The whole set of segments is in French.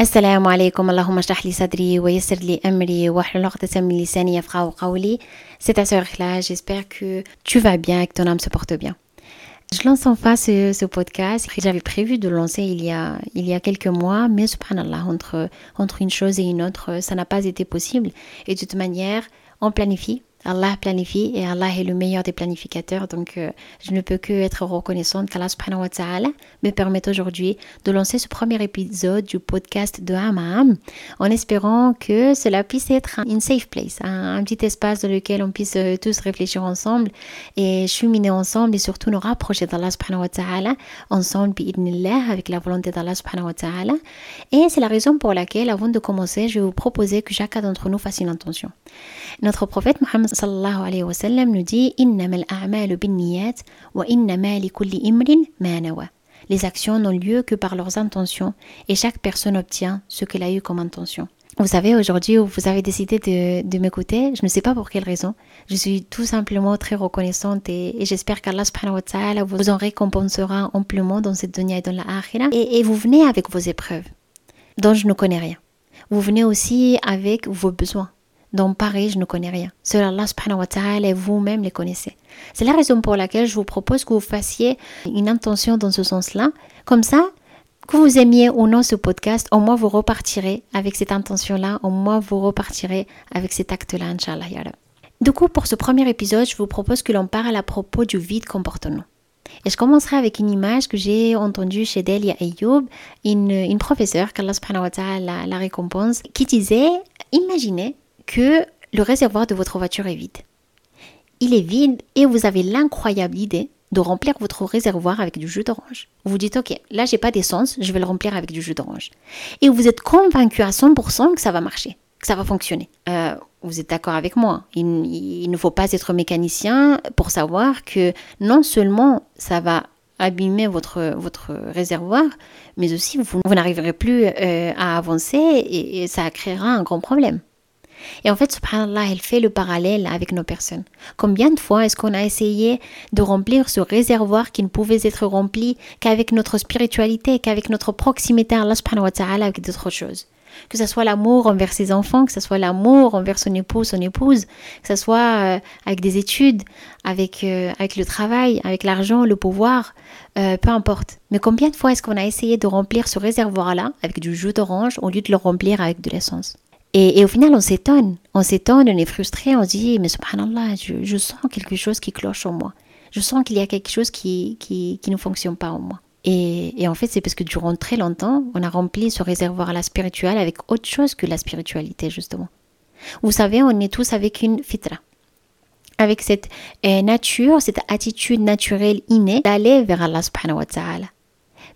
السلام عليكم اللهم اشرح لي صدري ويسر لي أمري واحلل عقدة من لساني يفقهوا قولي C'est ta sœur Ikhla, j'espère que tu vas bien et que ton âme se porte bien. Je lance enfin ce, ce podcast. J'avais prévu de le lancer il y a, il y a quelques mois, mais subhanallah, entre, entre une chose et une autre, ça n'a pas été possible. Et de toute manière, on planifie, Allah planifie et Allah est le meilleur des planificateurs. Donc, euh, je ne peux que être reconnaissante qu'Allah subhanahu wa ta'ala me permette aujourd'hui de lancer ce premier épisode du podcast de Hamam en espérant que cela puisse être une safe place, un, petit espace dans lequel on puisse euh, tous réfléchir ensemble et cheminer ensemble et surtout nous rapprocher d'Allah subhanahu wa ta'ala ensemble, avec la volonté d'Allah subhanahu wa ta'ala. Et c'est la raison pour laquelle, avant de commencer, je vais vous proposer que chacun d'entre nous fasse une intention. Notre prophète Mohammed nous dit Les actions n'ont lieu que par leurs intentions et chaque personne obtient ce qu'elle a eu comme intention. Vous savez, aujourd'hui, vous avez décidé de, de m'écouter. Je ne sais pas pour quelle raison. Je suis tout simplement très reconnaissante et, j'espère qu'Allah subhanahu wa ta'ala vous en récompensera amplement dans cette dunya et dans la et vous venez avec vos épreuves, dont je ne connais rien. Vous venez aussi avec vos besoins donc pareil, je ne connais rien. Seul Allah subhanahu et vous-même les connaissez. C'est la raison pour laquelle je vous propose que vous fassiez une intention dans ce sens-là. Comme ça, que vous aimiez ou non ce podcast, au moins vous repartirez avec cette intention-là, au moins vous repartirez avec cet acte-là, Inch'Allah. Du coup, pour ce premier épisode, je vous propose que l'on parle à propos du vide comportement. Et je commencerai avec une image que j'ai entendue chez Delia Ayoub, une, une professeure qu'Allah subhanahu la récompense, qui disait, imaginez que le réservoir de votre voiture est vide. Il est vide et vous avez l'incroyable idée de remplir votre réservoir avec du jus d'orange. Vous dites, ok, là j'ai pas d'essence, je vais le remplir avec du jus d'orange. Et vous êtes convaincu à 100% que ça va marcher, que ça va fonctionner. Euh, vous êtes d'accord avec moi il, ne faut pas être mécanicien pour savoir que non seulement ça va abîmer votre, votre réservoir, mais aussi vous, n'arriverez plus euh, à avancer et ça créera un grand problème. Et en fait, subhanallah, elle fait le parallèle avec nos personnes. Combien de fois est-ce qu'on a essayé de remplir ce réservoir qui ne pouvait être rempli qu'avec notre spiritualité, qu'avec notre proximité à Allah subhanahu wa ta'ala avec d'autres choses? Que ce soit l'amour envers ses enfants, que ce soit l'amour envers son époux, son épouse, que ce soit euh, avec des études, avec, euh, avec le travail, avec l'argent, le pouvoir, euh, peu importe. Mais combien de fois est-ce qu'on a essayé de remplir ce réservoir-là avec du jus d'orange au lieu de le remplir avec de l'essence? Et, au final, on s'étonne. On s'étonne, on est frustré, on se dit, mais subhanallah, je, je sens quelque chose qui cloche en moi. Je sens qu'il y a quelque chose qui, qui, qui ne fonctionne pas en moi. Et, en fait, c'est parce que durant très longtemps, on a rempli ce réservoir à la spirituelle avec autre chose que la spiritualité, justement. Vous savez, on est tous avec une fitra. Avec cette euh, nature, cette attitude naturelle innée d'aller vers Allah subhanahu wa ta'ala.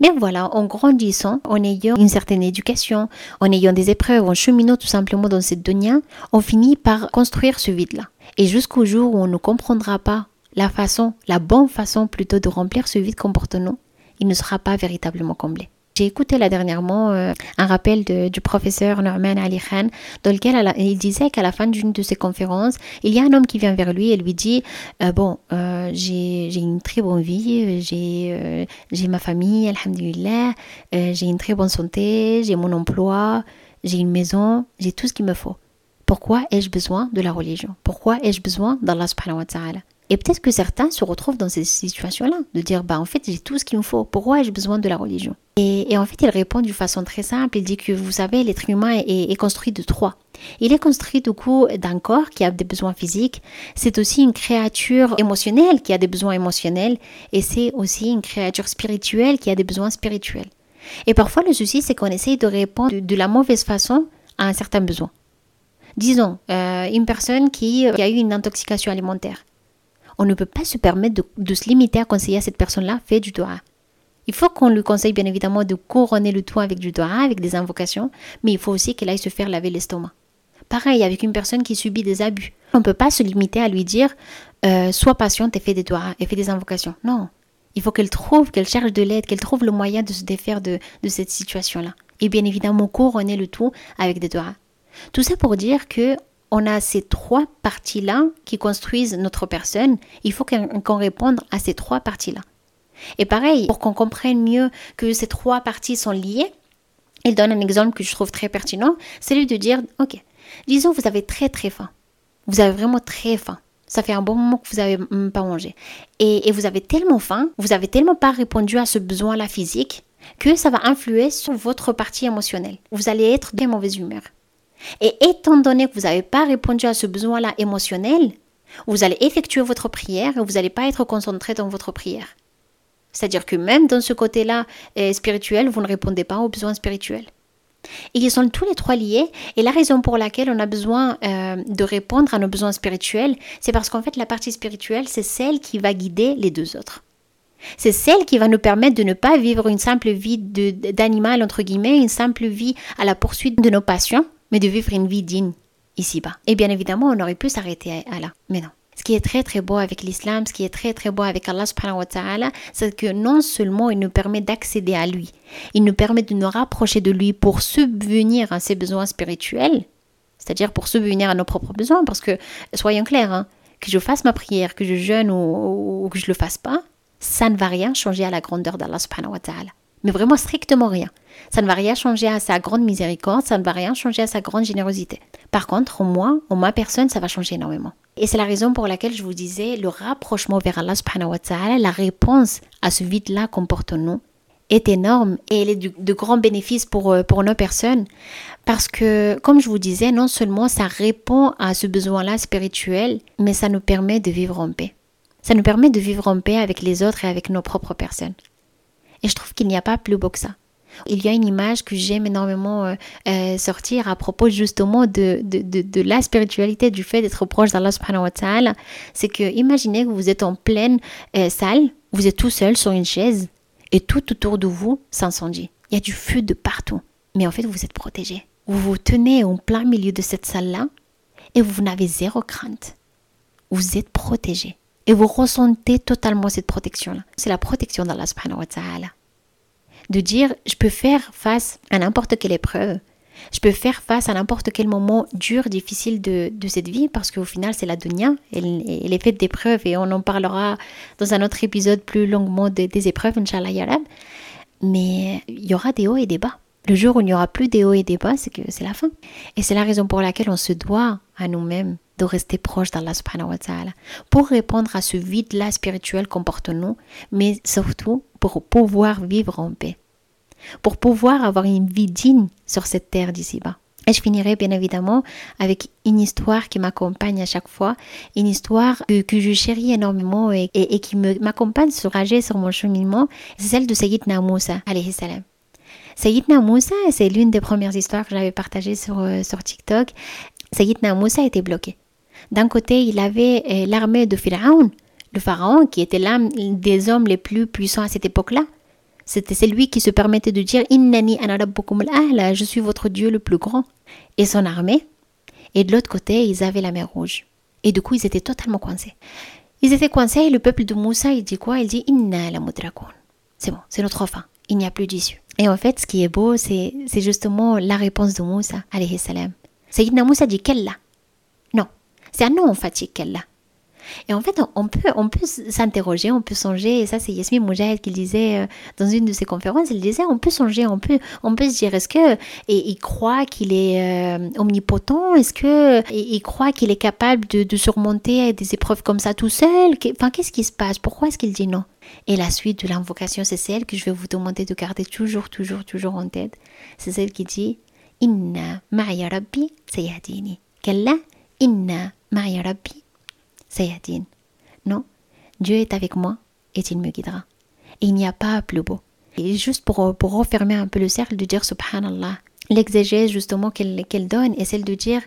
Mais voilà, en grandissant, en ayant une certaine éducation, en ayant des épreuves, en cheminant tout simplement dans cette dunya, on finit par construire ce vide-là. Et jusqu'au jour où on ne comprendra pas la façon, la bonne façon plutôt de remplir ce vide comportement, il ne sera pas véritablement comblé. J'ai écouté là dernièrement euh, un rappel du professeur Norman Ali Khan dans lequel il disait qu'à la fin d'une de ses conférences, il y a un homme qui vient vers lui et lui dit euh, Bon, euh, j'ai une très bonne vie, j'ai ma famille, alhamdulillah, j'ai une très bonne santé, j'ai mon emploi, j'ai une maison, j'ai tout ce qu'il me faut. Pourquoi ai-je besoin de la religion? Pourquoi ai-je besoin d'Allah subhanahu wa ta'ala? Et peut-être que certains se retrouvent dans ces situations-là, de dire, bah en fait, j'ai tout ce qu'il me faut, pourquoi ai-je besoin de la religion? Et, en fait, il répond d'une façon très simple, il dit que vous savez, l'être humain est, construit de trois. Il est construit du coup d'un corps qui a des besoins physiques, c'est aussi une créature émotionnelle qui a des besoins émotionnels, et c'est aussi une créature spirituelle qui a des besoins spirituels. Et parfois, le souci, c'est qu'on essaye de répondre de, la mauvaise façon à un certain besoin. Disons, euh, une personne qui a eu une intoxication alimentaire on ne peut pas se permettre de, se limiter à conseiller à cette personne-là, fait du doigt. Il faut qu'on lui conseille bien évidemment de couronner le tout avec du doigt, avec des invocations, mais il faut aussi qu'elle aille se faire laver l'estomac. Pareil avec une personne qui subit des abus. On ne peut pas se limiter à lui dire euh, sois patiente et fais des doigts et fais des invocations. Non. Il faut qu'elle trouve, qu'elle cherche de l'aide, qu'elle trouve le moyen de se défaire de, de cette situation-là. Et bien évidemment couronner le tout avec des doigts. Tout ça pour dire que on a ces trois parties-là qui construisent notre personne. Il faut qu'on réponde à ces trois parties-là. Et pareil, pour qu'on comprenne mieux que ces trois parties sont liées, Il donne un exemple que je trouve très pertinent, c'est lui de dire, ok, disons vous avez très très faim. Vous avez vraiment très faim. Ça fait un bon moment que vous n'avez pas mangé. Et, et, vous avez tellement faim, vous avez tellement pas répondu à ce besoin-là physique, que ça va influer sur votre partie émotionnelle. Vous allez être de mauvaise humeur. Et étant donné que vous n'avez pas répondu à ce besoin-là émotionnel, vous allez effectuer votre prière et vous n'allez pas être concentré dans votre prière. C'est-à-dire que même dans ce côté-là euh, spirituel, vous ne répondez pas aux besoins spirituels. Et ils sont tous les trois liés. Et la raison pour laquelle on a besoin euh, de répondre à nos besoins spirituels, c'est parce qu'en fait, la partie spirituelle, c'est celle qui va guider les deux autres. C'est celle qui va nous permettre de ne pas vivre une simple vie d'animal, entre guillemets, une simple vie à la poursuite de nos passions, mais de vivre une vie digne ici-bas. Et bien évidemment, on aurait pu s'arrêter à là, mais non. Ce qui est très très beau avec l'islam, ce qui est très très beau avec Allah subhanahu wa ta'ala, c'est que non seulement il nous permet d'accéder à lui, il nous permet de nous rapprocher de lui pour subvenir à ses besoins spirituels, c'est-à-dire pour subvenir à nos propres besoins, parce que, soyons clairs, hein, que je fasse ma prière, que je jeûne ou, ou que je ne le fasse pas, ça ne va rien changer à la grandeur d'Allah subhanahu wa ta'ala. Mais vraiment strictement rien. Ça ne va rien changer à sa grande miséricorde, ça ne va rien changer à sa grande générosité. Par contre, au moins, en ma personne, ça va changer énormément. Et c'est la raison pour laquelle je vous disais, le rapprochement vers Allah subhanahu wa ta'ala, la réponse à ce vide-là qu'on porte en nous, est énorme et elle est de, grands bénéfices pour, euh, pour nos personnes. Parce que, comme je vous disais, non seulement ça répond à ce besoin-là spirituel, mais ça nous permet de vivre en paix. Ça nous permet de vivre en paix avec les autres et avec nos propres personnes. Et je trouve qu'il n'y a pas plus beau que ça. Il y a une image que j'aime énormément euh, euh, sortir à propos justement de, de, de, la spiritualité, du fait d'être proche d'Allah subhanahu wa ta'ala. C'est que imaginez que vous êtes en pleine euh, salle, vous êtes tout seul sur une chaise et tout autour de vous s'incendie. Il y a du feu de partout. Mais en fait, vous êtes protégé. Vous vous tenez en plein milieu de cette salle-là et vous n'avez zéro crainte. Vous êtes protégé. Et vous ressentez totalement cette protection-là. C'est la protection d'Allah subhanahu wa ta'ala. De dire, je peux faire face à n'importe quelle épreuve. Je peux faire face à n'importe quel moment dur, difficile de, cette vie, parce qu'au final, c'est la dunya. Elle, elle, est faite d'épreuves et on en parlera dans un autre épisode plus longuement des épreuves, Inch'Allah Yarab. Mais il y aura des hauts et des bas. Le jour où il n'y aura plus des hauts et des bas, c'est que c'est la fin. Et c'est la raison pour laquelle on se doit à nous-mêmes de rester proche d'Allah subhanahu wa ta'ala pour répondre à ce vide-là spirituel qu'on porte nous, mais surtout pour pouvoir vivre en paix, pour pouvoir avoir une vie digne sur cette terre d'ici-bas. Et je finirai bien évidemment avec une histoire qui m'accompagne à chaque fois, une histoire que, je chéris énormément et, qui m'accompagne sur sur mon cheminement, c'est celle de Sayyidina Moussa alayhi salam. Moussa, c'est l'une des premières histoires que j'avais partagées sur, euh, sur TikTok. Sayyidina Moussa était bloqué. D'un côté, il avait euh, l'armée de Pharaon, le pharaon qui était l'un des hommes les plus puissants à cette époque-là. C'était celui qui se permettait de dire Innani je suis votre Dieu le plus grand. Et son armée. Et de l'autre côté, ils avaient la mer Rouge. Et du coup, ils étaient totalement coincés. Ils étaient coincés et le peuple de Moussa, il dit quoi? Il dit Inna la C'est bon, c'est notre fin. Il n'y a plus d'issue. Et en fait, ce qui est beau, c'est justement la réponse de Moussa, alayhi salam. Sayyidina Moussa dit Kella. C'est un nom emphatique, Kella. Et en fait, on peut, on peut s'interroger, on peut songer, et ça c'est Yasmine Moujahid qui disait euh, dans une de ses conférences, elle disait, on peut songer, on peut, on peut se dire, est-ce que et, il croit qu'il est euh, omnipotent Est-ce que il croit qu'il est capable de, surmonter des épreuves comme ça tout seul? Enfin, qu'est-ce qui se passe? Pourquoi est-ce qu'il dit non? Et la suite de l'invocation, c'est celle que je vais vous demander de garder toujours, toujours, toujours en tête. C'est celle qui dit Inna ma'ya rabbi sayyadini. Kalla inna rabbi sayyadin. Non, Dieu est avec moi et il me guidera. Il n'y a pas plus beau. Et juste pour, pour refermer un peu le cercle, de dire Subhanallah. L'exégèse justement qu'elle donne est celle de dire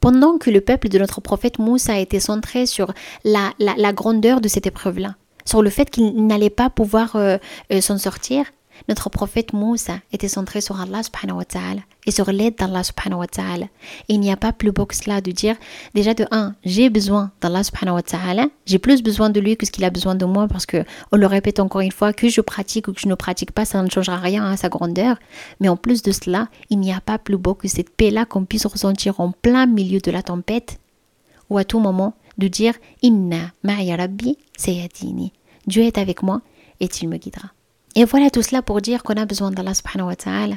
pendant que le peuple de notre prophète Moussa a été centré sur la, la, la grandeur de cette épreuve-là, sur le fait qu'il n'allait pas pouvoir euh, euh, s'en sortir, notre prophète Moussa était centré sur Allah subhanahu wa ta'ala et sur l'aide d'Allah subhanahu wa ta'ala. il n'y a pas plus beau que cela de dire, déjà de un, j'ai besoin d'Allah subhanahu wa ta'ala, j'ai plus besoin de lui que ce qu'il a besoin de moi parce que, on le répète encore une fois, que je pratique ou que je ne pratique pas, ça ne changera rien à sa grandeur. Mais en plus de cela, il n'y a pas plus beau que cette paix-là qu'on puisse ressentir en plein milieu de la tempête ou à tout moment de dire, Inna ma'ya rabbi sayyadini. Dieu est avec moi et il me guidera. Et voilà tout cela pour dire qu'on a besoin d'Allah subhanahu wa ta'ala.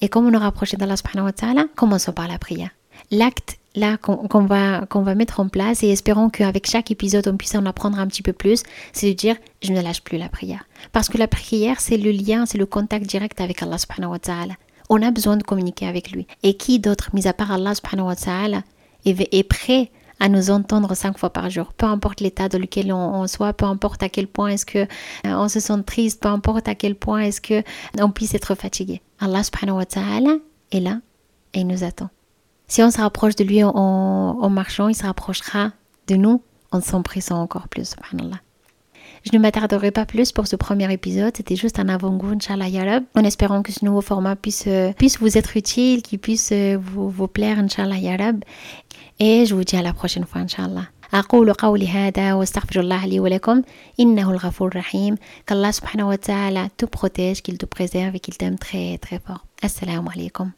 Et comment nous rapprocher d'Allah subhanahu wa ta'ala Commençons par la prière. L'acte là qu'on va, va mettre en place et espérons qu'avec chaque épisode on puisse en apprendre un petit peu plus, c'est de dire je ne lâche plus la prière. Parce que la prière c'est le lien, c'est le contact direct avec Allah subhanahu wa ta'ala. On a besoin de communiquer avec lui. Et qui d'autre, mis à part Allah subhanahu wa ta'ala, est, est prêt à nous entendre cinq fois par jour. Peu importe l'état dans lequel on, soit, peu importe à quel point est-ce que euh, on se sent triste, peu importe à quel point est-ce que on puisse être fatigué. Allah subhanahu wa ta'ala est là et il nous attend. Si on se rapproche de lui en, marchant, il se rapprochera de nous en s'empressant encore plus. Je ne m'attarderai pas plus pour ce premier épisode. C'était juste un avant-goût, Inch'Allah Yarab. En espérant que ce nouveau format puisse, euh, puisse vous être utile, qu'il puisse euh, vous, vous plaire, Inch'Allah Yarab. et je vous على à فوا prochaine fois الله. أقول قولي هذا واستغفر الله لي ولكم. إنه الغفور الرحيم. كالله سبحانه وتعالى تو protège كيل تو بريزيرف كيل تام t'aime très très السلام عليكم.